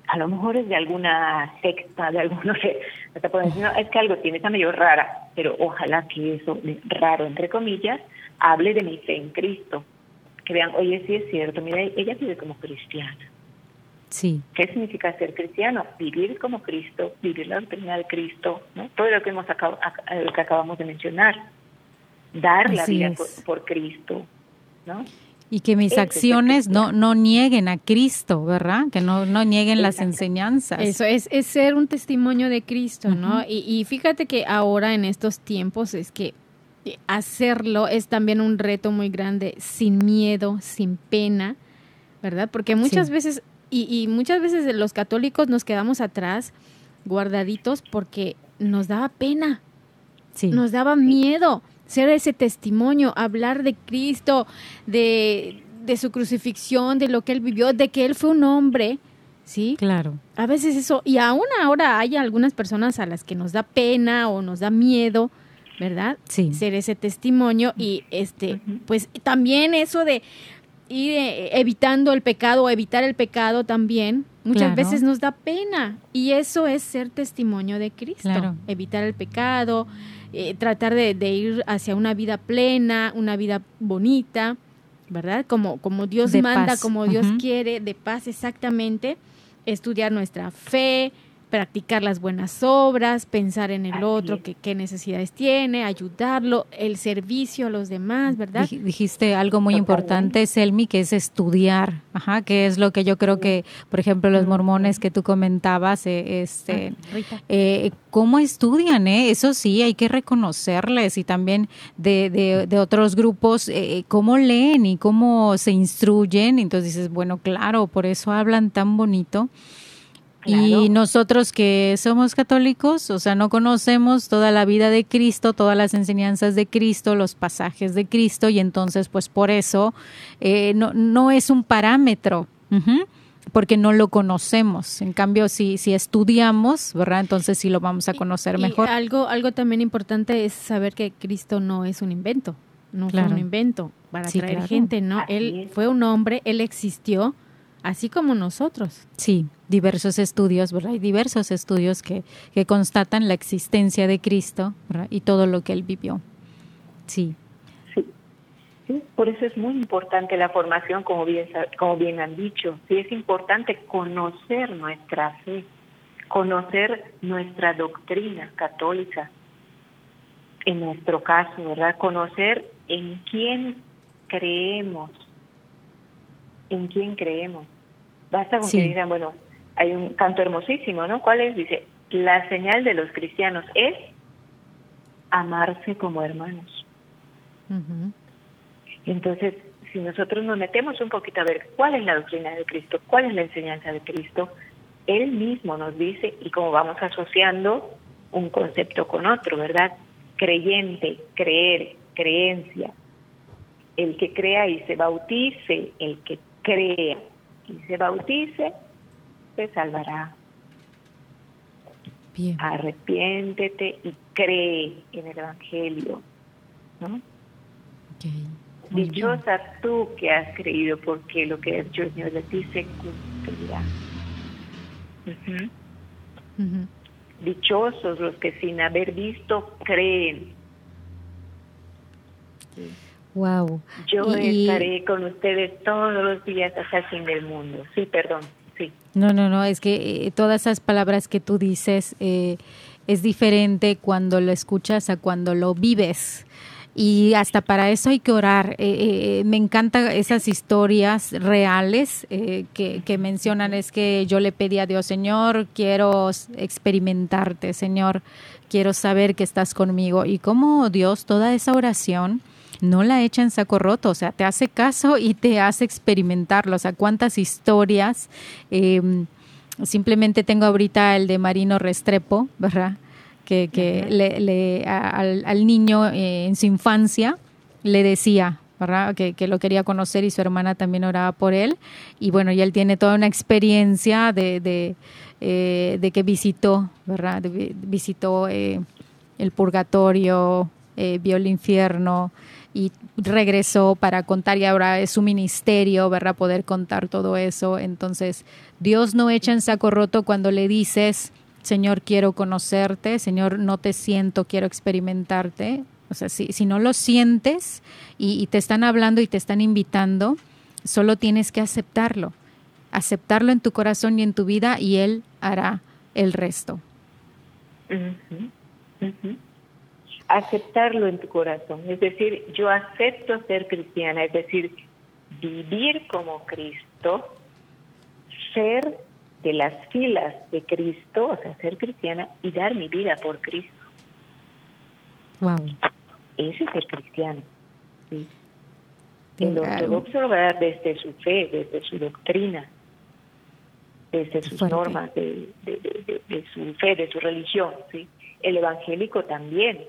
A lo mejor es de alguna secta, de alguno que hasta pueden decir, no, es que algo tiene, está medio rara, pero ojalá que eso, raro entre comillas, hable de mi fe en Cristo. Que vean, oye, sí es cierto, mira, ella vive como cristiana. Sí. ¿Qué significa ser cristiano? Vivir como Cristo, vivir la doctrina de Cristo, ¿no? todo lo que, hemos que acabamos de mencionar. Dar la vida por, Cristo. ¿no? Y que mis acciones no, no nieguen a Cristo, ¿verdad? Que no, no nieguen las enseñanzas. Eso es, es ser un testimonio de Cristo, ¿no? y, y fíjate que ahora en estos tiempos es que hacerlo es también un reto muy grande, sin miedo, sin pena, ¿verdad? Porque muchas veces y, muchas veces los católicos nos quedamos atrás, guardaditos, porque nos daba pena, nos daba miedo ser ese testimonio, hablar de Cristo, de, de su crucifixión, de lo que él vivió, de que él fue un hombre, ¿sí? Claro. A veces eso, y aún ahora hay algunas personas a las que nos da pena o nos da miedo, ¿verdad? Sí. Ser ese testimonio y este, pues también eso de ir eh, evitando el pecado o evitar el pecado también, muchas veces nos da pena. Y eso es ser testimonio de Cristo. Evitar el pecado, eh, tratar de, ir hacia una vida plena, una vida bonita, ¿verdad? Como, como Dios manda, como Dios quiere, de paz exactamente. Estudiar nuestra fe, practicar las buenas obras, pensar en el otro, que, qué necesidades tiene, ayudarlo, el servicio a los demás, ¿verdad? Dijiste algo muy importante, Selmi, que es estudiar, ajá, que es lo que yo creo que, por ejemplo, los mormones que tú comentabas, eh, este, eh, cómo estudian, eh? eso sí, hay que reconocerles y también de, de, otros grupos, eh, cómo leen y cómo se instruyen, entonces dices, bueno, claro, por eso hablan tan bonito. Y nosotros que somos católicos, o sea, no conocemos toda la vida de Cristo, todas las enseñanzas de Cristo, los pasajes de Cristo, y entonces, pues por eso eh, no, no es un parámetro. porque no lo conocemos. En cambio, si, si estudiamos, ¿verdad? Entonces sí lo vamos a conocer mejor. algo, algo también importante es saber que Cristo no es un invento, no fue un invento para atraer gente, ¿no? Él fue un hombre, él existió, así como nosotros. Sí, diversos estudios, ¿verdad? Hay diversos estudios que, que constatan la existencia de Cristo y todo lo que él vivió. Sí. sí. por eso es muy importante la formación, como bien, como bien han dicho. Sí, es importante conocer nuestra fe, conocer nuestra doctrina católica, en nuestro caso, ¿verdad? Conocer en quién creemos, en quién creemos. Basta con que digan, bueno, hay un canto hermosísimo, ¿no? ¿Cuál es? Dice, la señal de los cristianos es amarse como hermanos. Entonces, si nosotros nos metemos un poquito a ver cuál es la doctrina de Cristo, cuál es la enseñanza de Cristo, Él mismo nos dice, y cómo vamos asociando un concepto con otro, ¿verdad? Creyente, creer, creencia. El que crea y se bautice, el que crea y se bautice, se salvará. Bien. Arrepiéntete y cree en el Evangelio. ¿no? Dichosa tú que has creído, porque lo que el Señor de ti se cumplirá. Dichosos los que sin haber visto creen. Wow. Yo estaré con ustedes todos los días hasta el fin del mundo. Sí, perdón. No, no, no, es que eh, todas esas palabras que tú dices eh, es diferente cuando lo escuchas a cuando lo vives. Y hasta para eso hay que orar. Eh, me encantan esas historias reales que, que mencionan. Es que yo le pedí a Dios, Señor, quiero experimentarte, Señor, quiero saber que estás conmigo. Y cómo Dios, toda esa oración, no la echa en saco roto, o sea, te hace caso y te hace experimentarlo, o sea, cuántas historias em, simplemente tengo ahorita el de Marino Restrepo, ¿verdad? Que, que le, al, niño eh, en su infancia le decía, ¿verdad? Que, que, lo quería conocer y su hermana también oraba por él. Y bueno, y él tiene toda una experiencia de, de, eh, de que visitó, ¿verdad? visitó eh, el purgatorio, vio el infierno, y regresó para contar y ahora es su ministerio, ¿verdad? Poder contar todo eso. Entonces, Dios no echa en saco roto cuando le dices, Señor, quiero conocerte, Señor, no te siento, quiero experimentarte. O sea, si, si no lo sientes y, y te están hablando y te están invitando, solo tienes que aceptarlo. Aceptarlo en tu corazón y en tu vida y Él hará el resto aceptarlo en tu corazón, es decir, yo acepto ser cristiana, es decir, vivir como Cristo, ser de las filas de Cristo, o sea, ser cristiana y dar mi vida por Cristo. Wow. Ese es ser cristiano. ¿sí? El ortodoxo lo va desde su fe, desde su doctrina, desde sus normas de, de, su fe, de su religión. ¿sí? El evangélico también,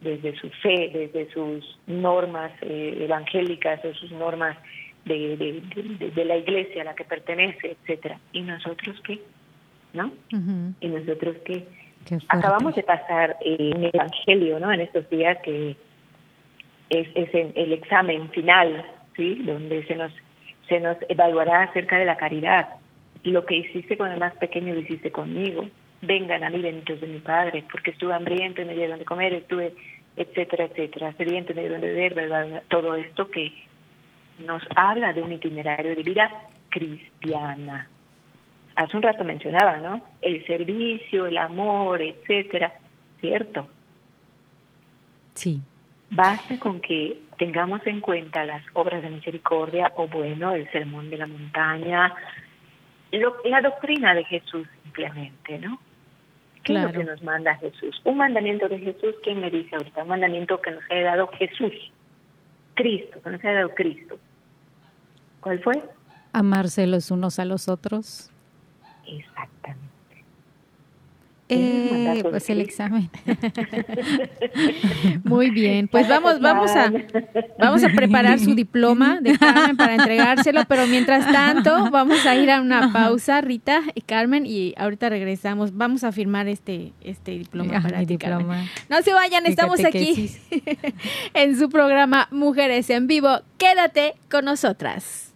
desde su fe, desde sus normas eh, evangélicas o sus normas de, de, la iglesia a la que pertenece, etcétera. ¿Y nosotros qué? ¿No? ¿Y nosotros qué? Acabamos de pasar eh, un evangelio, ¿no? En estos días que es, es el examen final, ¿sí? Donde se nos, se nos evaluará acerca de la caridad. Lo que hiciste con el más pequeño lo hiciste conmigo vengan a mí benditos de mi Padre, porque estuve hambriento y me dieron de comer, estuve, etcétera, etcétera, sediento y me dieron de beber, todo esto que nos habla de un itinerario de vida cristiana. Hace un rato mencionaba, ¿no? El servicio, el amor, etcétera, ¿cierto? Sí. Basta con que tengamos en cuenta las obras de misericordia o bueno, el sermón de la montaña, la doctrina de Jesús simplemente, ¿no? ¿Qué es lo que nos manda Jesús? Un mandamiento de Jesús, ¿quién me dice ahorita? Un mandamiento que nos ha dado Jesús, Cristo, que nos ha dado Cristo. ¿Cuál fue? Amarse los unos a los otros. Exactamente. Eh, pues el examen. Muy bien, pues vamos, vamos a, vamos a preparar su diploma de Carmen para entregárselo, pero mientras tanto vamos a ir a una pausa, Rita y Carmen, y ahorita regresamos. Vamos a firmar este, este diploma para No se vayan, estamos aquí en su programa Mujeres en Vivo. Quédate con nosotras.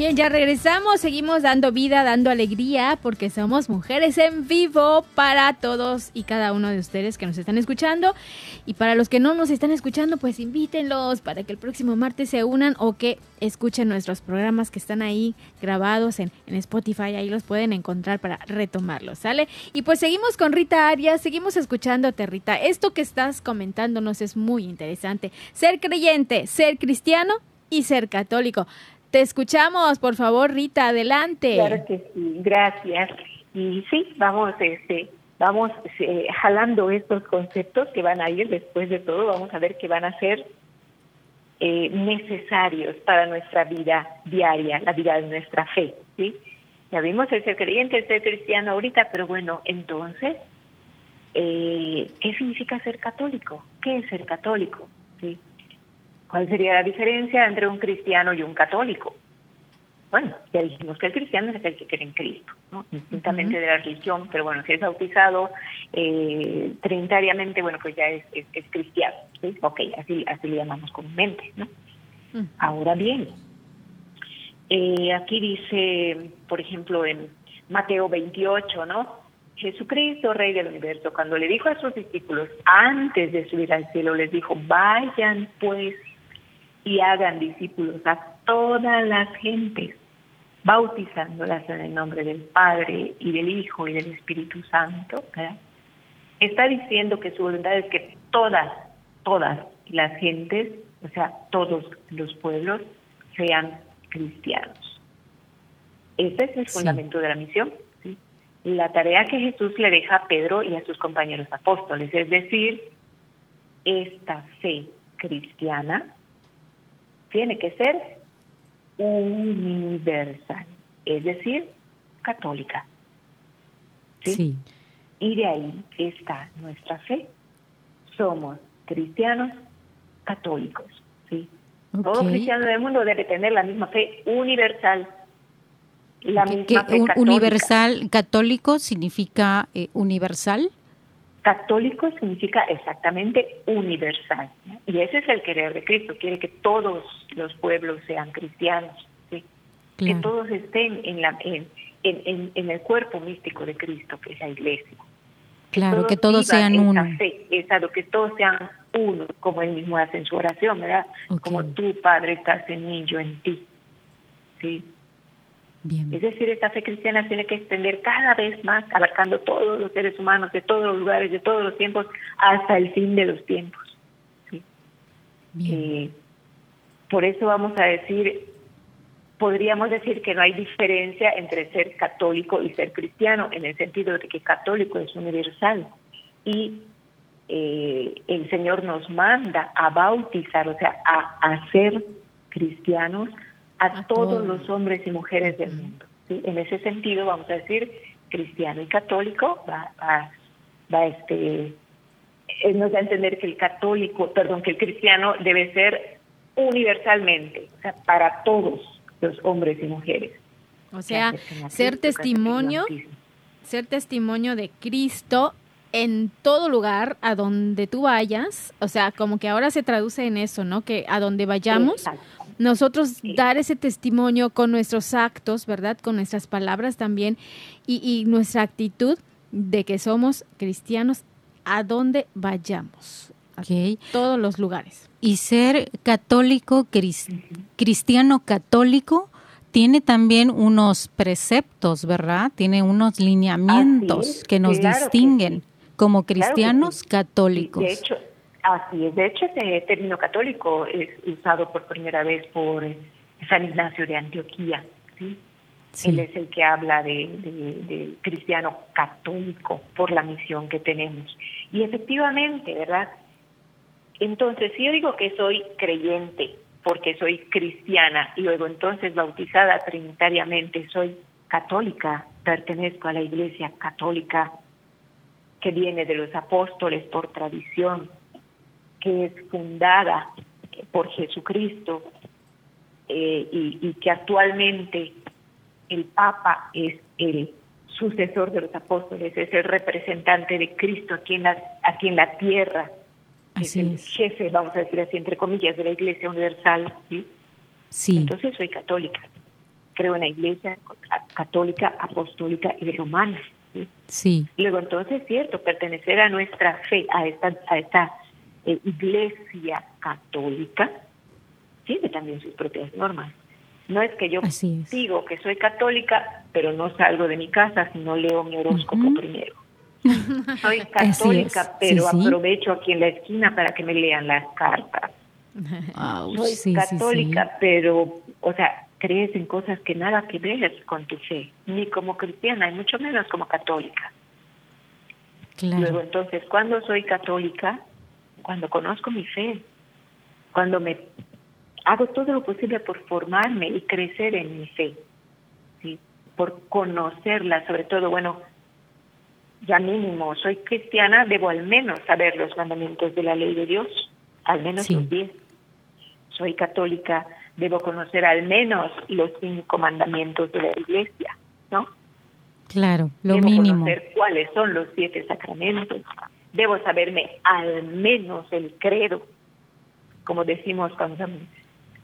Bien, ya regresamos, seguimos dando vida, dando alegría, porque somos mujeres en vivo para todos y cada uno de ustedes que nos están escuchando. Y para los que no nos están escuchando, pues invítenlos para que el próximo martes se unan o que escuchen nuestros programas que están ahí grabados en, en Spotify, ahí los pueden encontrar para retomarlos, ¿sale? Y pues seguimos con Rita Arias, seguimos escuchándote, Rita. Esto que estás comentándonos es muy interesante. Ser creyente, ser cristiano y ser católico. Te escuchamos, por favor, Rita, adelante. Claro que sí, gracias. Y sí, vamos, este, vamos eh, jalando estos conceptos que van a ir después de todo, vamos a ver que van a ser eh, necesarios para nuestra vida diaria, la vida de nuestra fe, ¿sí? Ya vimos el ser creyente, el ser cristiano ahorita, pero bueno, entonces, eh, ¿qué significa ser católico? ¿Qué es ser católico? ¿Sí? ¿Cuál sería la diferencia entre un cristiano y un católico? bueno, ya dijimos que el cristiano es el que cree en Cristo, ¿no? Distintamente de la religión, pero bueno, si es bautizado eh, trinitariamente, bueno, pues ya es, es, cristiano, ¿sí? Ok, así, así le llamamos comúnmente, ¿no? Ahora bien, eh, aquí dice, por ejemplo, en Mateo 28, ¿no? Jesucristo, Rey del Universo, cuando le dijo a sus discípulos, antes de subir al cielo, les dijo, vayan pues y hagan discípulos a todas las gentes, bautizándolas en el nombre del Padre y del Hijo y del Espíritu Santo. Está diciendo que su voluntad es que todas, todas las gentes, o sea, todos los pueblos, sean cristianos. Ese es el fundamento de la misión. La tarea que Jesús le deja a Pedro y a sus compañeros apóstoles, es decir, esta fe cristiana tiene que ser universal, es decir, católica. ¿sí? Y de ahí está nuestra fe. Somos cristianos católicos. ¿sí? Todo cristiano del mundo debe tener la misma fe universal. La misma fe universal católico significa eh, universal. Católico significa exactamente universal. Y ese es el querer de Cristo. Quiere que todos los pueblos sean cristianos. Que todos estén en, la, en, en, en, el cuerpo místico de Cristo, que es la iglesia. Claro, que todos, sean uno. Fe, que todos sean uno, como él mismo hace en su oración, ¿verdad? Como tú, Padre, estás en mí, yo en ti. ¿Sí? Bien. Es decir, esta fe cristiana tiene que extender cada vez más, abarcando todos los seres humanos, de todos los lugares, de todos los tiempos, hasta el fin de los tiempos. ¿sí? Eh, por eso vamos a decir, podríamos decir que no hay diferencia entre ser católico y ser cristiano, en el sentido de que católico es universal y eh, el Señor nos manda a bautizar, o sea, a hacer cristianos a, todos, los hombres y mujeres del mundo. En ese sentido, vamos a decir, cristiano y católico va, va, va este, eh, nos da a entender que el católico, perdón, que el cristiano debe ser universalmente, o sea, para todos los hombres y mujeres. O sea, ser testimonio, ser testimonio de Cristo en todo lugar, a donde tú vayas, o sea, como que ahora se traduce en eso, ¿no? Que a donde vayamos, nosotros dar ese testimonio con nuestros actos, ¿verdad? Con nuestras palabras también y, nuestra actitud de que somos cristianos a donde vayamos, a todos los lugares. Y ser católico, cristiano católico, tiene también unos preceptos, ¿verdad? Tiene unos lineamientos que nos distinguen como cristianos católicos. De hecho, así es. De hecho, ese término católico es usado por primera vez por San Ignacio de Antioquía. ¿sí? Él es el que habla de, cristiano católico por la misión que tenemos. Y efectivamente, ¿verdad? Entonces, si yo digo que soy creyente porque soy cristiana y luego entonces bautizada trinitariamente, soy católica, pertenezco a la iglesia católica que viene de los apóstoles por tradición, que es fundada por Jesucristo eh, y, que actualmente el Papa es el sucesor de los apóstoles, es el representante de Cristo aquí en la, aquí en la tierra, es el jefe, vamos a decir así, entre comillas, de la Iglesia Universal. ¿sí? Sí. Entonces soy católica, creo en la Iglesia católica, apostólica y romana. Sí. Luego entonces, cierto, pertenecer a nuestra fe, a esta, a esta eh, iglesia católica, tiene también sus propias normas. No es que yo digo que soy católica, pero no salgo de mi casa si no leo mi horóscopo primero. Soy católica, pero aprovecho aquí en la esquina para que me lean las cartas. soy católica, pero, o sea, crees en cosas que nada que ver con tu fe, ni como cristiana, y mucho menos como católica. Luego, entonces, cuando soy católica? Cuando conozco mi fe, cuando me hago todo lo posible por formarme y crecer en mi fe, ¿sí? por conocerla, sobre todo, bueno, ya mínimo, soy cristiana, debo al menos saber los mandamientos de la ley de Dios, al menos los diez. Soy católica, debo conocer al menos los cinco mandamientos de la iglesia, ¿no? Claro, lo debo mínimo. conocer cuáles son los siete sacramentos. Debo saberme al menos el credo, como decimos cuando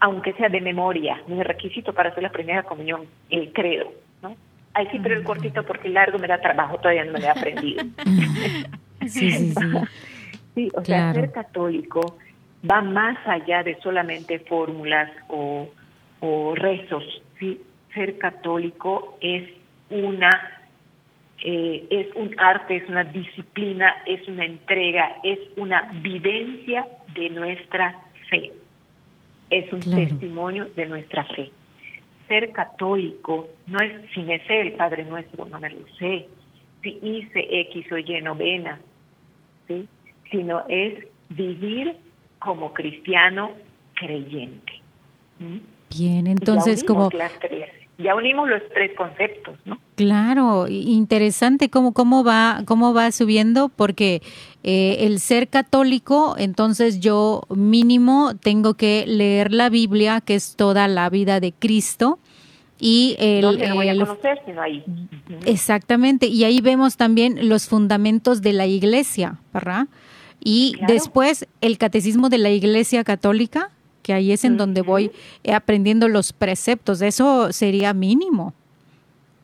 aunque sea de memoria, no es requisito para hacer la primera comunión, el credo, ¿no? Ay, sí, pero el cortito porque el largo me da trabajo, todavía no me lo he aprendido. sí, sí, sí. sí, o sea, ser católico va más allá de solamente fórmulas o, o rezos, ¿sí? Ser católico es una eh, es un arte, es una disciplina, es una entrega, es una vivencia de nuestra fe. Es un testimonio de nuestra fe. Ser católico no es si me sé el Padre Nuestro, no me lo sé, si hice X o Y novena, ¿sí? sino es vivir como cristiano creyente. Bien, entonces como... Las tres ya unimos los tres conceptos, ¿no? Claro, interesante cómo, cómo, va, cómo va subiendo, porque eh, el ser católico, entonces yo mínimo tengo que leer la Biblia, que es toda la vida de Cristo. Y el, no voy a conocer, sino ahí. Exactamente, y ahí vemos también los fundamentos de la iglesia, ¿verdad? Y después el catecismo de la iglesia católica, que ahí es en donde voy eh, aprendiendo los preceptos. Eso sería mínimo.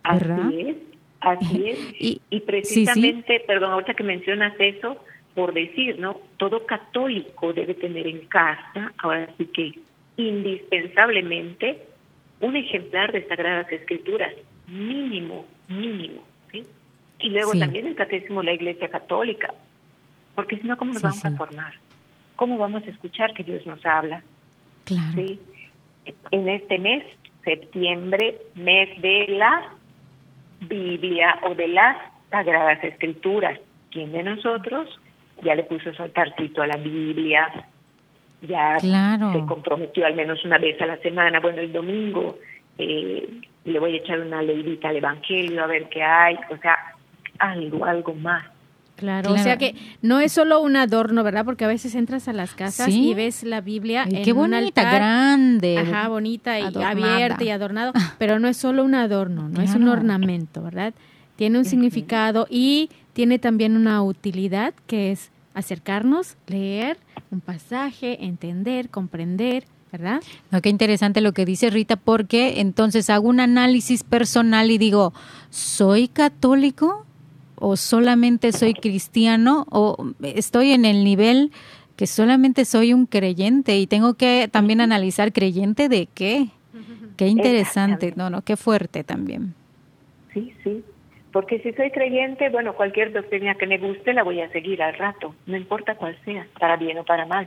¿verdad? Así es, así es. y, precisamente, perdón, ahorita que mencionas eso, por decir, ¿no? Todo católico debe tener en casa, ahora sí que indispensablemente, un ejemplar de Sagradas Escrituras, mínimo, mínimo, ¿sí? Y luego también el catecismo de la Iglesia Católica, porque si no, ¿cómo nos vamos a formar? ¿Cómo vamos a escuchar que Dios nos habla? ¿Sí? En este mes, septiembre, mes de la Biblia o de las Sagradas Escrituras. ¿Quién de nosotros ya le puso su altarcito a la Biblia? Ya se comprometió al menos una vez a la semana, bueno, el domingo eh, le voy a echar una leidita al Evangelio a ver qué hay, o sea, algo, algo más. Claro, o sea que no es solo un adorno, ¿verdad? Porque a veces entras a las casas y ves la Biblia en qué bonita, grande, ajá, bonita y abierta y adornado, pero no es solo un adorno, no es un ornamento, ¿verdad? Tiene un significado y tiene también una utilidad que es acercarnos, leer un pasaje, entender, comprender, ¿verdad? No, qué interesante lo que dice Rita, porque entonces hago un análisis personal y digo, ¿soy católico? O solamente soy cristiano o estoy en el nivel que solamente soy un creyente y tengo que también analizar creyente de qué. Qué interesante, no, no, qué fuerte también. Sí, sí. Porque si soy creyente, bueno, cualquier doctrina que me guste la voy a seguir al rato, no importa cuál sea, para bien o para mal.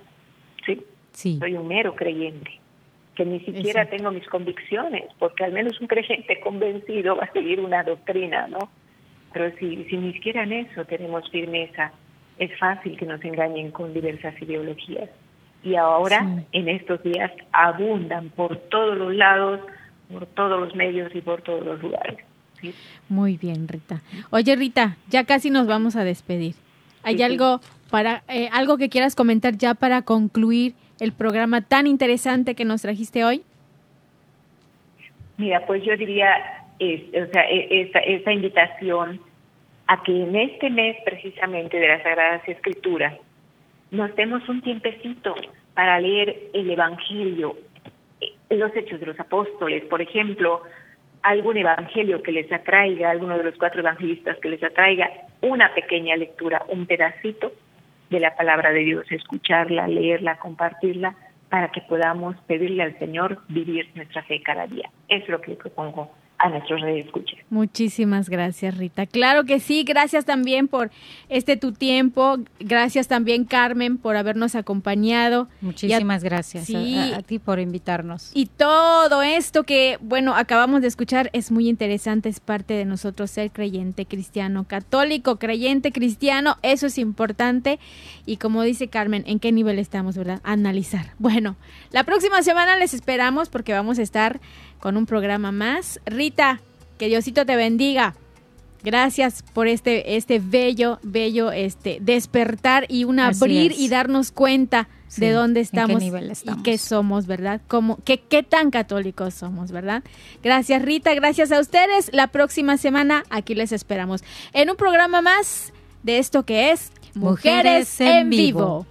Sí. sí. Soy un mero creyente, que ni siquiera tengo mis convicciones, porque al menos un creyente convencido va a seguir una doctrina, ¿no? Pero si, si ni siquiera en eso tenemos firmeza, es fácil que nos engañen con diversas ideologías. Y ahora, en estos días, abundan por todos los lados, por todos los medios y por todos los lugares. Muy bien, Rita. Oye, Rita, ya casi nos vamos a despedir. ¿Hay algo para eh, algo que quieras comentar ya para concluir el programa tan interesante que nos trajiste hoy? Mira, pues yo diría es, o sea, e, esa, esa invitación a que en este mes precisamente de las Sagradas Escrituras nos demos un tiempecito para leer el Evangelio, eh, los Hechos de los Apóstoles, por ejemplo, algún evangelio que les atraiga, alguno de los cuatro evangelistas que les atraiga, una pequeña lectura, un pedacito de la palabra de Dios, escucharla, leerla, compartirla, para que podamos pedirle al Señor vivir nuestra fe cada día. Es lo que propongo a nuestros escucha. Muchísimas gracias, Rita. Claro que sí, gracias también por este tu tiempo, gracias también Carmen por habernos acompañado. Muchísimas gracias a, ti por invitarnos. Y todo esto que, bueno, acabamos de escuchar es muy interesante, es parte de nosotros ser creyente cristiano, católico, creyente cristiano, eso es importante. Y como dice Carmen, ¿en qué nivel estamos, verdad? Analizar. Bueno, la próxima semana les esperamos porque vamos a estar con un programa más. Rita, que Diosito te bendiga. Gracias por este, este bello, bello este, despertar y un abrir y darnos cuenta de dónde estamos, nivel y qué somos, ¿verdad? Cómo, qué, qué tan católicos somos, ¿verdad? Gracias Rita, gracias a ustedes. La próxima semana aquí les esperamos en un programa más de esto que es Mujeres, en, vivo.